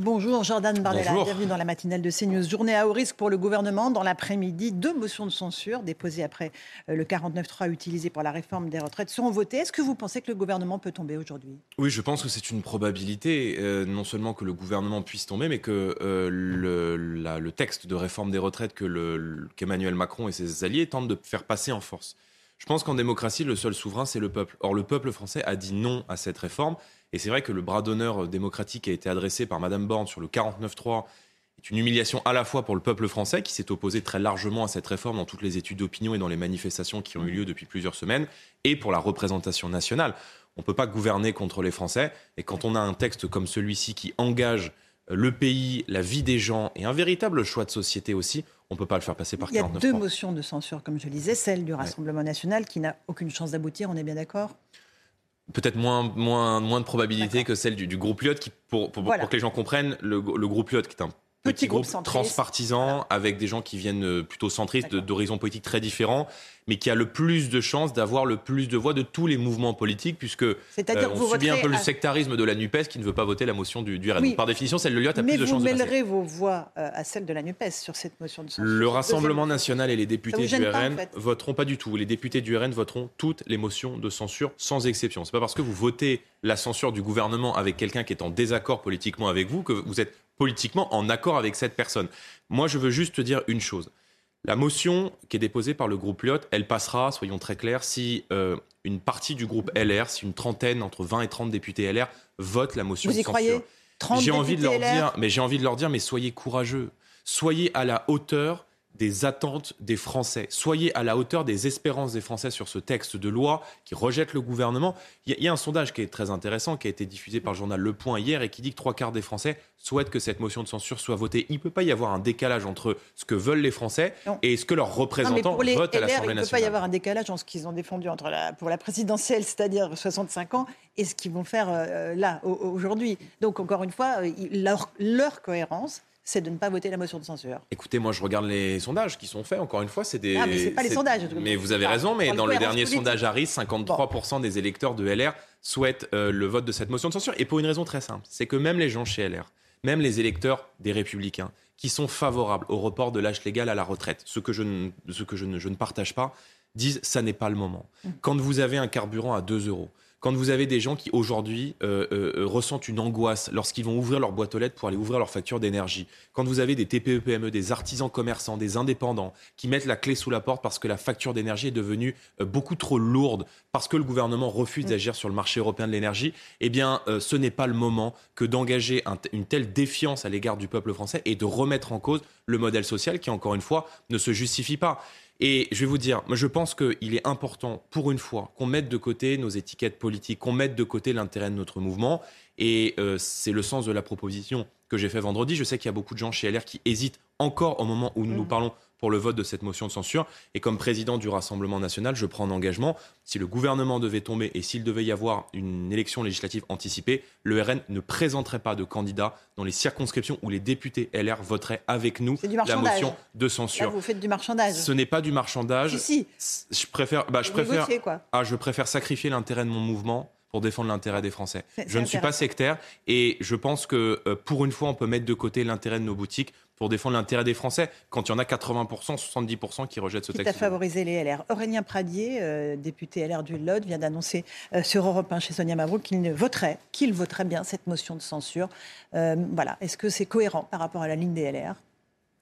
Bonjour Jordan Bardella, bienvenue dans la matinale de CNews. Journée à haut risque pour le gouvernement. Dans l'après-midi, deux motions de censure déposées après euh, le 49-3 utilisé pour la réforme des retraites seront votées. Est-ce que vous pensez que le gouvernement peut tomber aujourd'hui? Oui, je pense que c'est une probabilité, euh, non seulement que le gouvernement puisse tomber, mais que euh, le, le, texte de réforme des retraites que qu'Emmanuel Macron et ses alliés tentent de faire passer en force. Je pense qu'en démocratie, le seul souverain, c'est le peuple. Or, le peuple français a dit non à cette réforme. Et c'est vrai que le bras d'honneur démocratique qui a été adressé par Mme Borne sur le 49-3 est une humiliation à la fois pour le peuple français, qui s'est opposé très largement à cette réforme dans toutes les études d'opinion et dans les manifestations qui ont eu lieu depuis plusieurs semaines, et pour la représentation nationale. On ne peut pas gouverner contre les Français. Et quand on a un texte comme celui-ci qui engage le pays, la vie des gens et un véritable choix de société aussi, on ne peut pas le faire passer par 49 Il y a deux motions de censure, comme je le disais, celle du Rassemblement national qui n'a aucune chance d'aboutir, on est bien d'accord? Peut-être moins, moins, moins de probabilité que celle du, groupe Lyot, qui, pour, pour, que les gens comprennent, le, le groupe Lyot, qui est un petit, groupe, transpartisan avec des gens qui viennent euh, plutôt centristes, d'horizons politiques très différents, mais qui a le plus de chances d'avoir le plus de voix de tous les mouvements politiques, puisque euh, on subit un peu le sectarisme de la NUPES qui ne veut pas voter la motion du, du RN. Par définition, celle de Lyot a plus de chances de Mais vous mêlerez vos voix euh, à celle de la NUPES sur cette motion de censure. Le Rassemblement national et les députés du RN voteront pas du tout. Les députés du RN voteront toutes les motions de censure sans exception. C'est pas parce que vous votez la censure du gouvernement avec quelqu'un qui est en désaccord politiquement avec vous que vous êtes politiquement en accord avec cette personne. Moi, je veux juste te dire une chose. La motion qui est déposée par le groupe Lyot, elle passera, soyons très clairs, si euh, une partie du groupe LR, si une trentaine, entre 20 et 30 députés LR, votent la motion Vous y croyez? J'ai envie de leur dire, mais j'ai envie de leur dire, mais soyez courageux, soyez à la hauteur des attentes des Français. Soyez à la hauteur des espérances des Français sur ce texte de loi qui rejette le gouvernement. Il y, a un sondage qui est très intéressant, qui a été diffusé par le journal Le Point hier et qui dit que trois quarts des Français souhaitent que cette motion de censure soit votée. Il ne peut pas y avoir un décalage entre ce que veulent les Français et ce que leurs représentants votent à l'Assemblée nationale. Il ne peut pas y avoir un décalage entre ce qu'ils ont défendu entre la, pour la présidentielle, c'est-à-dire 65 ans, et ce qu'ils vont faire euh, là, aujourd'hui. Donc, encore une fois, leur, leur cohérence, c'est de ne pas voter la motion de censure. Écoutez, moi je regarde les sondages qui sont faits. Encore une fois, c'est des. Ah, mais c'est pas les sondages. Mais vous avez raison. Mais dans le dernier sondage Harris, 53% des électeurs de LR souhaitent euh, le vote de cette motion de censure. Et pour une raison très simple, c'est que même les gens chez LR, même les électeurs des Républicains, qui sont favorables au report de l'âge légal à la retraite, ce que je ne, ce que je ne, je ne partage pas, disent ça n'est pas le moment. Mmh. Quand vous avez un carburant à 2 euros, quand vous avez des gens qui aujourd'hui euh, euh, ressentent une angoisse lorsqu'ils vont ouvrir leur boîte aux lettres pour aller ouvrir leur facture d'énergie, quand vous avez des TPE-PME, des artisans commerçants, des indépendants qui mettent la clé sous la porte parce que la facture d'énergie est devenue euh, beaucoup trop lourde, parce que le gouvernement refuse mm. d'agir sur le marché européen de l'énergie, eh bien, ce n'est pas le moment que d'engager une telle défiance à l'égard du peuple français et de remettre en cause le modèle social qui, encore une fois, ne se justifie pas. Et je vais vous dire, je pense qu'il est important, pour une fois, qu'on mette de côté nos étiquettes politiques, qu'on mette de côté l'intérêt de notre mouvement. Et euh, c'est le sens de la proposition que j'ai fait vendredi. Je sais qu'il y a beaucoup de gens chez LR qui hésitent encore au moment où nous nous mmh. parlons pour le vote de cette motion de censure. Et comme président du Rassemblement national, je prends un engagement. Si le gouvernement devait tomber et s'il devait y avoir une élection législative anticipée, le RN ne présenterait pas de candidat dans les circonscriptions où les députés LR voteraient avec nous la motion de censure. Là, vous faites du marchandage. Ce n'est pas du marchandage. Si, Je préfère, bah, je préfère, ah, je préfère sacrifier l'intérêt de mon mouvement pour défendre l'intérêt des Français. Je ne suis pas sectaire et je pense que euh, pour une fois, on peut mettre de côté l'intérêt de nos boutiques pour défendre l'intérêt des Français quand il y en a 80%, 70% qui rejettent ce texte. à favoriser les LR. Aurélien Pradier, euh, député LR du Lot, vient d'annoncer euh, sur Europe 1 chez Sonia Mabrouk qu'il ne voterait, qu'il voterait bien cette motion de censure. voilà. Est-ce que c'est cohérent par rapport à la ligne des LR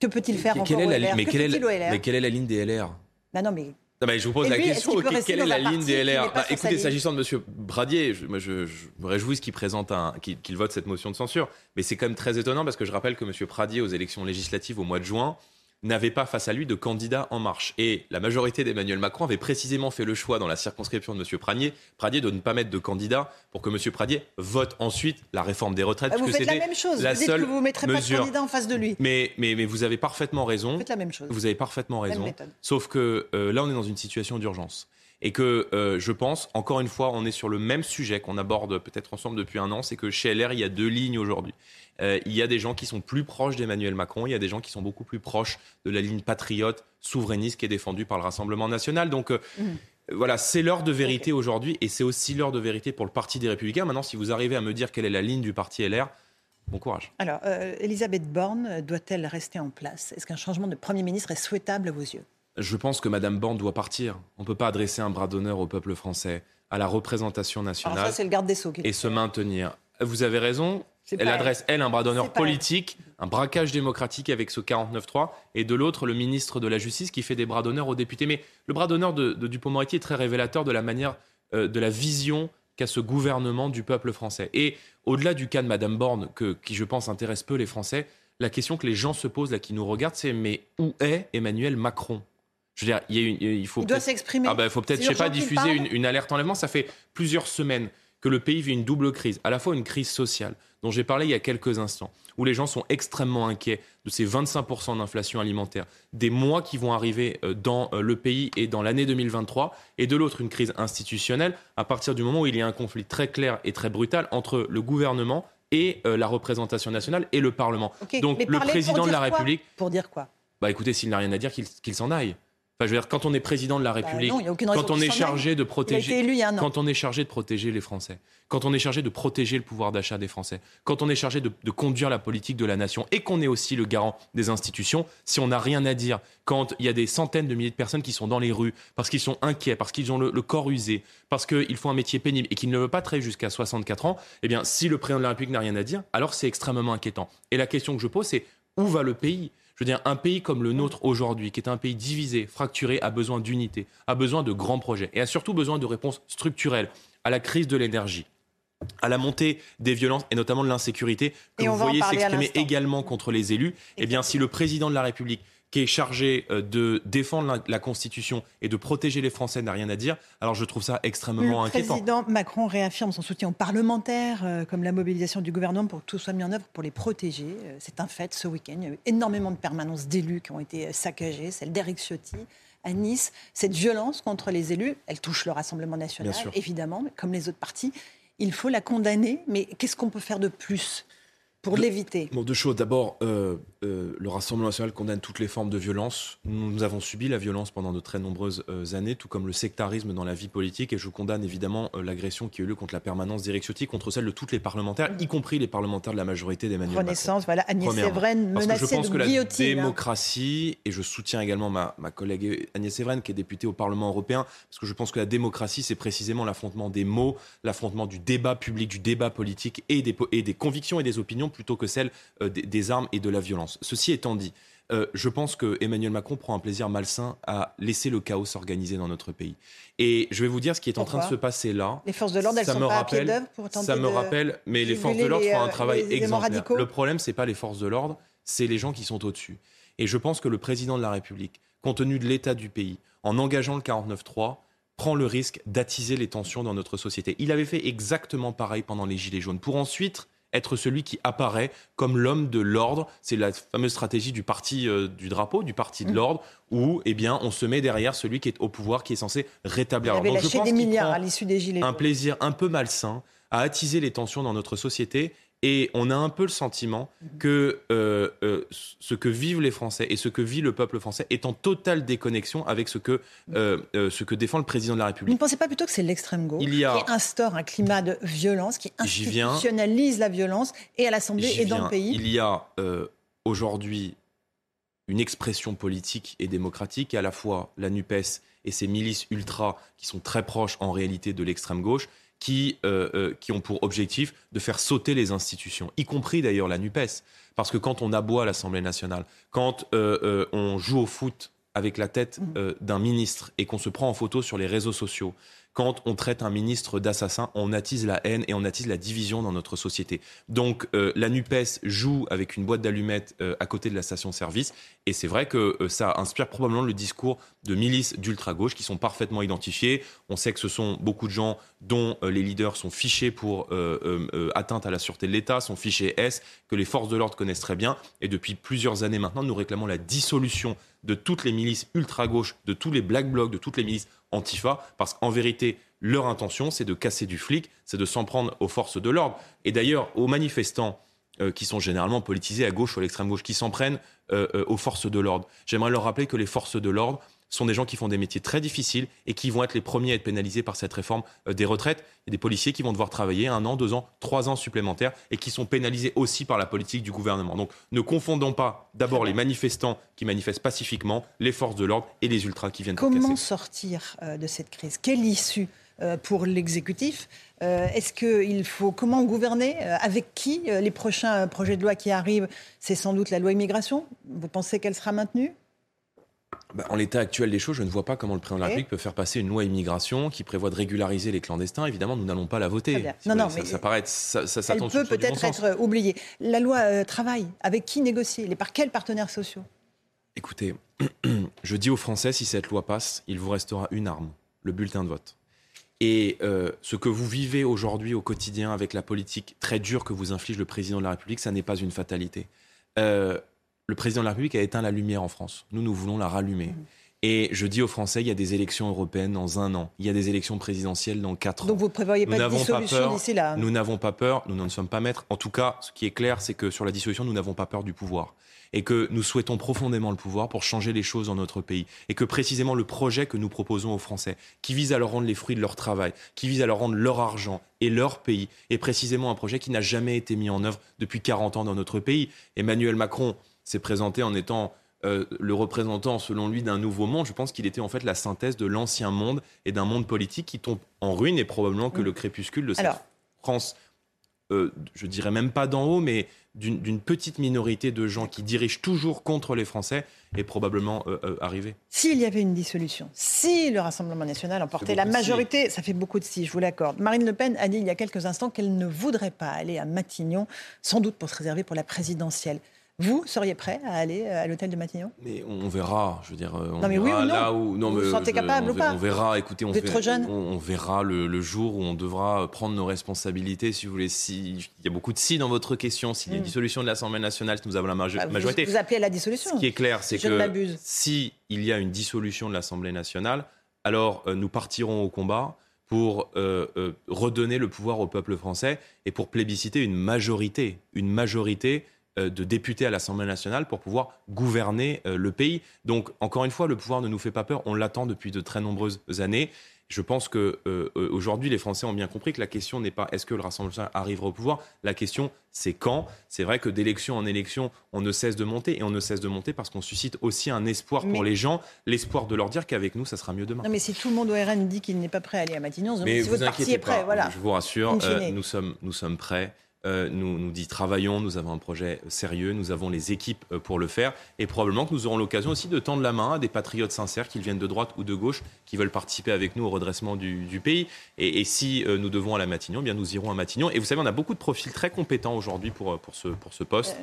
Que peut-il faire encore est LR mais, quelle est mais quelle est la ligne des LR bah non, mais je vous pose la question, quelle est la ligne des LR bah, Écoutez, s'agissant de M. Bradier, je, je, me réjouis qu'il présente qu'il vote cette motion de censure, mais c'est quand même très étonnant parce que je rappelle que M. Pradier, aux élections législatives au mois de juin, n'avait pas face à lui de candidat en marche. Et la majorité d'Emmanuel Macron avait précisément fait le choix dans la circonscription de M. Pradier, Pradier de ne pas mettre de candidat pour que M. Pradier vote ensuite la réforme des retraites. Bah, vous faites la même chose. vous dites que vous ne mettrez pas de candidat en face de lui. Mais, mais, mais vous avez parfaitement raison. Vous faites la même chose. Vous avez parfaitement raison. Sauf que euh, là, on est dans une situation d'urgence et que euh, je pense, encore une fois, on est sur le même sujet qu'on aborde peut-être ensemble depuis un an, c'est que chez LR, il y a deux lignes aujourd'hui. Euh, il y a des gens qui sont plus proches d'Emmanuel Macron, il y a des gens qui sont beaucoup plus proches de la ligne patriote, souverainiste qui est défendue par le Rassemblement national. Donc euh, mmh. voilà, c'est l'heure de vérité aujourd'hui et c'est aussi l'heure de vérité pour le Parti des Républicains. Maintenant, si vous arrivez à me dire quelle est la ligne du Parti LR, Bon courage. Alors, Elisabeth Borne doit-elle rester en place? Est-ce qu'un changement de Premier ministre est souhaitable à vos yeux? Je pense que Madame Borne doit partir. On ne peut pas adresser un bras d'honneur au peuple français, à la représentation nationale. le garde des Sceaux. Et se maintenir. Vous avez raison. Elle adresse, elle, un bras d'honneur politique, un braquage démocratique avec ce 49-3, et de l'autre, le ministre de la Justice qui fait des bras d'honneur aux députés. Mais le bras d'honneur de, Dupont-Moretti est très révélateur de la manière, euh, de la vision qu'a ce gouvernement du peuple français. Et au-delà du cas de Madame Borne, que, qui je pense intéresse peu les Français, la question que les gens se posent, là, qui nous regardent, c'est mais où est Emmanuel Macron? Je veux dire, il, faut. Il doit s'exprimer. Ah ben, il faut peut-être, je sais pas, diffuser une, alerte enlèvement. Ça fait plusieurs semaines que le pays vit une double crise, à la fois une crise sociale, dont j'ai parlé il y a quelques instants, où les gens sont extrêmement inquiets de ces 25% d'inflation alimentaire, des mois qui vont arriver euh, dans euh, le pays et dans l'année 2023, et de l'autre, une crise institutionnelle, à partir du moment où il y a un conflit très clair et très brutal entre le gouvernement et euh, la représentation nationale et le Parlement. Donc le président de la République... Pour dire quoi? Bah écoutez, s'il n'a rien à dire, qu'il s'en aille je veux dire, quand on est président de la bah République, quand on est chargé de protéger, quand on est chargé de protéger les Français, quand on est chargé de protéger le pouvoir d'achat des Français, quand on est chargé de, conduire la politique de la nation et qu'on est aussi le garant des institutions, si on n'a rien à dire, quand il y a des centaines de milliers de personnes qui sont dans les rues parce qu'ils sont inquiets, parce qu'ils ont le, corps usé, parce qu'ils font un métier pénible et qu'ils ne veulent pas travailler jusqu'à 64 ans, eh bien, si le président de la République n'a rien à dire, alors c'est extrêmement inquiétant. Et la question que je pose, c'est où va le pays? Je veux dire, un pays comme le nôtre aujourd'hui, qui est un pays divisé, fracturé, a besoin d'unité, a besoin de grands projets et a surtout besoin de réponses structurelles à la crise de l'énergie à la montée des violences et notamment de l'insécurité que vous voyez s'exprimer également contre les élus, eh bien si le président de la République qui est chargé euh, de défendre la, Constitution et de protéger les Français n'a rien à dire, alors je trouve ça extrêmement inquiétant. Le président Macron réaffirme son soutien aux parlementaires, euh, comme la mobilisation du gouvernement pour que tout soit mis en œuvre pour les protéger. Euh, c'est un fait ce week-end. Il y a eu énormément de permanences d'élus qui ont été saccagées, celle d'Éric Ciotti à Nice. Cette violence contre les élus, elle touche le Rassemblement national, évidemment, comme les autres partis. Il faut la condamner, mais qu'est-ce qu'on peut faire de plus pour l'éviter? Bon, deux choses. D'abord, euh, euh, le Rassemblement national condamne toutes les formes de violence. Nous, avons subi la violence pendant de très nombreuses euh, années, tout comme le sectarisme dans la vie politique. Et je condamne évidemment l'agression qui a eu lieu contre la permanence Ciotti, contre celle de toutes les parlementaires, y compris les parlementaires de la majorité d'Emmanuel Macron. Renaissance, voilà, Agnès Sévren menacée je pense que la hein. démocratie, et je soutiens également ma, ma collègue Agnès Sévren, qui est députée au Parlement européen, parce que je pense que la démocratie, c'est précisément l'affrontement des mots, l'affrontement du débat public, du débat politique et des, et des convictions et des opinions plutôt que celle euh, des, armes et de la violence. Ceci étant dit, euh, je pense que Emmanuel Macron prend un plaisir malsain à laisser le chaos s'organiser dans notre pays. Et je vais vous dire ce qui est en train de se passer là. Les forces de l'ordre, elles sont pas à pied d'œuvre pour tenter Ça me rappelle, mais les forces de l'ordre font un euh, travail exemplaire. Le problème, c'est pas les forces de l'ordre, c'est les gens qui sont au-dessus. Et je pense que le président de la République, compte tenu de l'état du pays, en engageant le 49-3, prend le risque d'attiser les tensions dans notre société. Il avait fait exactement pareil pendant les Gilets jaunes, pour ensuite être celui qui apparaît comme l'homme de l'ordre. C'est la fameuse stratégie du parti euh, du drapeau, du parti de mmh. l'ordre, où eh bien, on se met derrière celui qui est au pouvoir, qui est censé rétablir l'ordre. je pense des milliards à l'issue des Gilets Un plaisir un peu malsain à attiser les tensions dans notre société et on a un peu le sentiment que euh, euh, ce que vivent les Français et ce que vit le peuple français est en totale déconnexion avec ce que, euh, ce que défend le président de la République. Vous ne pensez pas plutôt que c'est l'extrême gauche qui instaure un climat de violence, qui institutionnalise la violence et à l'Assemblée et dans le pays Il y a aujourd'hui une expression politique et démocratique, à la fois la NUPES et ses milices ultra qui sont très proches en réalité de l'extrême gauche, qui, euh, euh, qui ont pour objectif de faire sauter les institutions, y compris d'ailleurs la NUPES. Parce que quand on aboie à l'Assemblée nationale, quand euh, on joue au foot avec la tête mmh. d'un ministre et qu'on se prend en photo sur les réseaux sociaux, quand on traite un ministre d'assassin, on attise la haine et on attise la division dans notre société. Donc euh, la NUPES joue avec une boîte d'allumettes euh, à côté de la station-service et c'est vrai que euh, ça inspire probablement le discours de milices d'ultra-gauche qui sont parfaitement identifiées. On sait que ce sont beaucoup de gens dont les leaders sont fichés pour atteinte à la sûreté de l'État, sont fichés S, que les forces de l'ordre connaissent très bien. Et depuis plusieurs années maintenant, nous réclamons la dissolution de toutes les milices ultra-gauche, de tous les black blocs, de toutes les milices Antifa, parce qu'en vérité, leur intention, c'est de casser du flic, c'est de s'en prendre aux forces de l'ordre. Et d'ailleurs, aux manifestants euh, qui sont généralement politisés à gauche ou à l'extrême gauche, qui s'en prennent euh, euh, aux forces de l'ordre. J'aimerais leur rappeler que les forces de l'ordre, sont des gens qui font des métiers très difficiles et qui vont être les premiers à être pénalisés par cette réforme euh, des retraites. Il y a des policiers qui vont devoir travailler un an, deux ans, trois ans supplémentaires et qui sont pénalisés aussi par la politique du gouvernement. Donc ne confondons pas d'abord les manifestants qui manifestent pacifiquement, les forces de l'ordre et les ultras qui viennent Comment sortir euh, de cette crise? Quelle issue euh, pour l'exécutif? Est-ce qu'il faut comment gouverner Avec qui Les prochains projets de loi qui arrivent, c'est sans doute la loi immigration. Vous pensez qu'elle sera maintenue? Bah, en l'état actuel des choses, je ne vois pas comment le président de la République peut faire passer une loi immigration qui prévoit de régulariser les clandestins. Évidemment, nous n'allons pas la voter. Non, non, ça, mais ça, paraît ça, ça, elle peut peut-être être oubliée. La loi euh, travail, avec qui négocier? Et par quels partenaires sociaux? Écoutez, je dis aux Français, si cette loi passe, il vous restera une arme, le bulletin de vote. Et euh, ce que vous vivez aujourd'hui au quotidien avec la politique très dure que vous inflige le président de la République, ça n'est pas une fatalité. Euh, le président de la République a éteint la lumière en France. Nous, nous voulons la rallumer. Mmh. Et je dis aux Français, il y a des élections européennes dans un an, il y a des élections présidentielles dans quatre ans. Donc vous ne prévoyez pas de dissolution d'ici là Nous n'avons pas peur, nous n'en sommes pas maîtres. En tout cas, ce qui est clair, c'est que sur la dissolution, nous n'avons pas peur du pouvoir. Et que nous souhaitons profondément le pouvoir pour changer les choses dans notre pays. Et que précisément le projet que nous proposons aux Français, qui vise à leur rendre les fruits de leur travail, qui vise à leur rendre leur argent et leur pays, est précisément un projet qui n'a jamais été mis en œuvre depuis 40 ans dans notre pays. Emmanuel Macron s'est présenté en étant euh, le représentant, selon lui, d'un nouveau monde. Je pense qu'il était en fait la synthèse de l'ancien monde et d'un monde politique qui tombe en ruine et probablement que mm. le crépuscule de cette France, euh, je dirais même pas d'en haut, mais d'une petite minorité de gens qui dirigent toujours contre les Français est probablement euh, arrivé. S'il y avait une dissolution, si le Rassemblement national emportait la majorité, ça fait beaucoup de si, je vous l'accorde. Marine Le Pen a dit il y a quelques instants qu'elle ne voudrait pas aller à Matignon, sans doute pour se réserver pour la présidentielle. Vous seriez prêt à aller euh, à l'hôtel de Matignon? Mais on verra, je veux dire. On non, mais oui ou non là où, non Vous vous sentez capable ou pas On verra, écoutez, on, vous êtes trop jeune on, verra le, jour où on devra prendre nos responsabilités, si vous voulez. Si, il y a beaucoup de si dans votre question. S'il y a hmm. dissolution de l'Assemblée nationale, si nous avons la bah, majorité. Vous, appelez à la dissolution Ce qui est clair, c'est que si il y a une dissolution de l'Assemblée nationale, alors euh, nous partirons au combat pour euh, redonner le pouvoir au peuple français et pour plébisciter une majorité, une majorité euh, de députés à l'Assemblée nationale pour pouvoir gouverner euh, le pays. Donc, encore une fois, le pouvoir ne nous fait pas peur. On l'attend depuis de très nombreuses années. Je pense que euh, aujourd'hui, les Français ont bien compris que la question n'est pas est-ce que le Rassemblement national arrivera au pouvoir. La question, c'est quand. C'est vrai que d'élection en élection, on ne cesse de monter et on ne cesse de monter parce qu'on suscite aussi un espoir pour les gens, l'espoir de leur dire qu'avec nous, ça sera mieux demain. Non, mais si tout le monde au RN dit qu'il n'est pas prêt à aller à Matignon, mais si votre parti est prêt, voilà. Je vous rassure, nous sommes, nous sommes prêts. Euh, nous, nous dit travaillons, nous avons un projet sérieux, nous avons les équipes euh, pour le faire et probablement que nous aurons l'occasion aussi de tendre la main à des patriotes sincères, qu'ils viennent de droite ou de gauche, qui veulent participer avec nous au redressement du, pays. Et, si euh, nous devons aller à Matignon, eh bien nous irons à Matignon. Et vous savez, on a beaucoup de profils très compétents aujourd'hui pour, pour, ce, pour ce poste.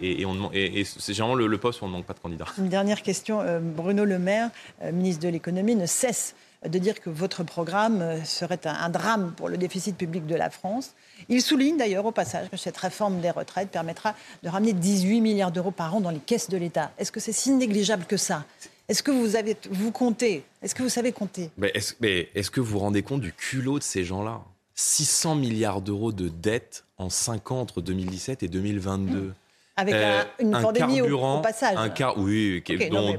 Et, et, c'est généralement le, le, poste où on ne manque pas de candidats. Une dernière question. Bruno Le Maire, ministre de l'économie, ne cesse de dire que votre programme euh, serait un, drame pour le déficit public de la France. Il souligne d'ailleurs au passage que cette réforme des retraites permettra de ramener 18 milliards d'euros par an dans les caisses de l'État. Est-ce que c'est si négligeable que ça? Est-ce que vous avez vous comptez Est-ce que vous savez compter? Mais est-ce, que vous vous rendez compte du culot de ces gens-là? 600 milliards d'euros de dettes en 5 ans entre 2017 et 2022. Avec euh, une pandémie au, passage. Un car, oui,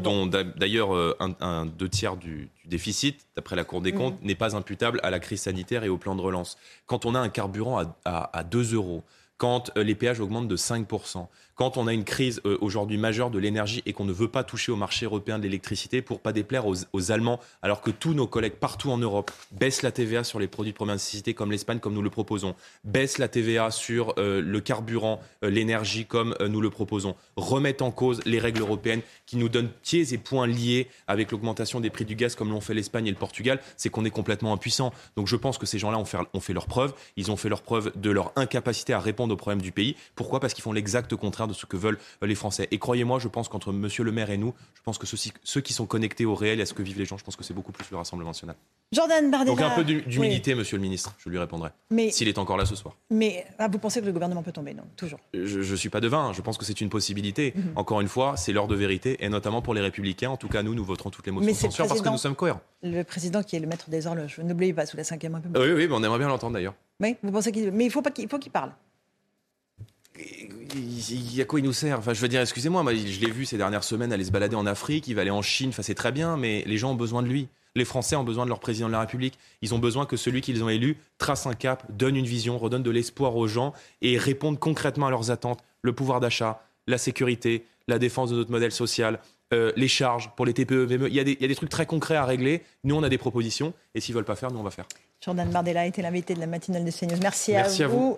dont, d'ailleurs euh, un, deux tiers du, déficit, d'après la Cour des comptes, mhm. n'est pas imputable à la crise sanitaire et au plan de relance. Quand on a un carburant à, à, 2 euros, quand euh, les péages augmentent de 5%, quand on a une crise euh, aujourd'hui majeure de l'énergie et qu'on ne veut pas toucher au marché européen de l'électricité pour pas déplaire aux, Allemands, alors que tous nos collègues partout en Europe baissent la TVA sur les produits de première nécessité comme l'Espagne, comme nous le proposons, baissent la TVA sur euh, le carburant, euh, l'énergie comme nous le proposons, remettent en cause les règles européennes qui nous donnent pieds et poings liés avec l'augmentation des prix du gaz comme l'ont fait l'Espagne et le Portugal, c'est qu'on est complètement impuissant. Donc je pense que ces gens-là ont fait, ont fait leur preuve, ils ont fait leur preuve de leur incapacité à répondre aux problèmes du pays. Pourquoi? Parce qu'ils font l'exact contraire de ce que veulent les Français. Et croyez-moi, je pense qu'entre Monsieur le maire et nous, je pense que ceux, qui sont connectés au réel et à ce que vivent les gens, je pense que c'est beaucoup plus le Rassemblement national. Jordan Bardella. Donc un peu d'humilité, Monsieur le ministre, je lui répondrai. S'il est encore là ce soir. Mais ah, vous pensez que le gouvernement peut tomber? Non, toujours. Je ne suis pas devin, je pense que c'est une possibilité. Mhm. Encore une fois, c'est l'heure de vérité, et notamment pour les Républicains. En tout cas, nous, nous voterons toutes les motions de censure parce que nous sommes cohérents. Le président qui est le maître des horloges, n'oubliez pas, sous la cinquième République. Oui, oui, mais on aimerait bien l'entendre d'ailleurs. Oui, vous pensez qu'il. Mais il faut, pas qu'il faut qu'il parle il y a quoi il nous sert Enfin, je veux dire, excusez-moi, je l'ai vu ces dernières semaines aller se balader en Afrique, il va aller en Chine, enfin, c'est très bien, mais les gens ont besoin de lui. Les Français ont besoin de leur président de la République. Ils ont besoin que celui qu'ils ont élu trace un cap, donne une vision, redonne de l'espoir aux gens et réponde concrètement à leurs attentes. Le pouvoir d'achat, la sécurité, la défense de notre modèle social, euh, les charges pour les TPE, VME. Il y, a des, il y, a des, trucs très concrets à régler. Nous, on a des propositions. Et s'ils ne veulent pas faire, nous, on va faire. Jordan Bardella a été l'invité de la matinale de CNews. Merci, Merci à, vous.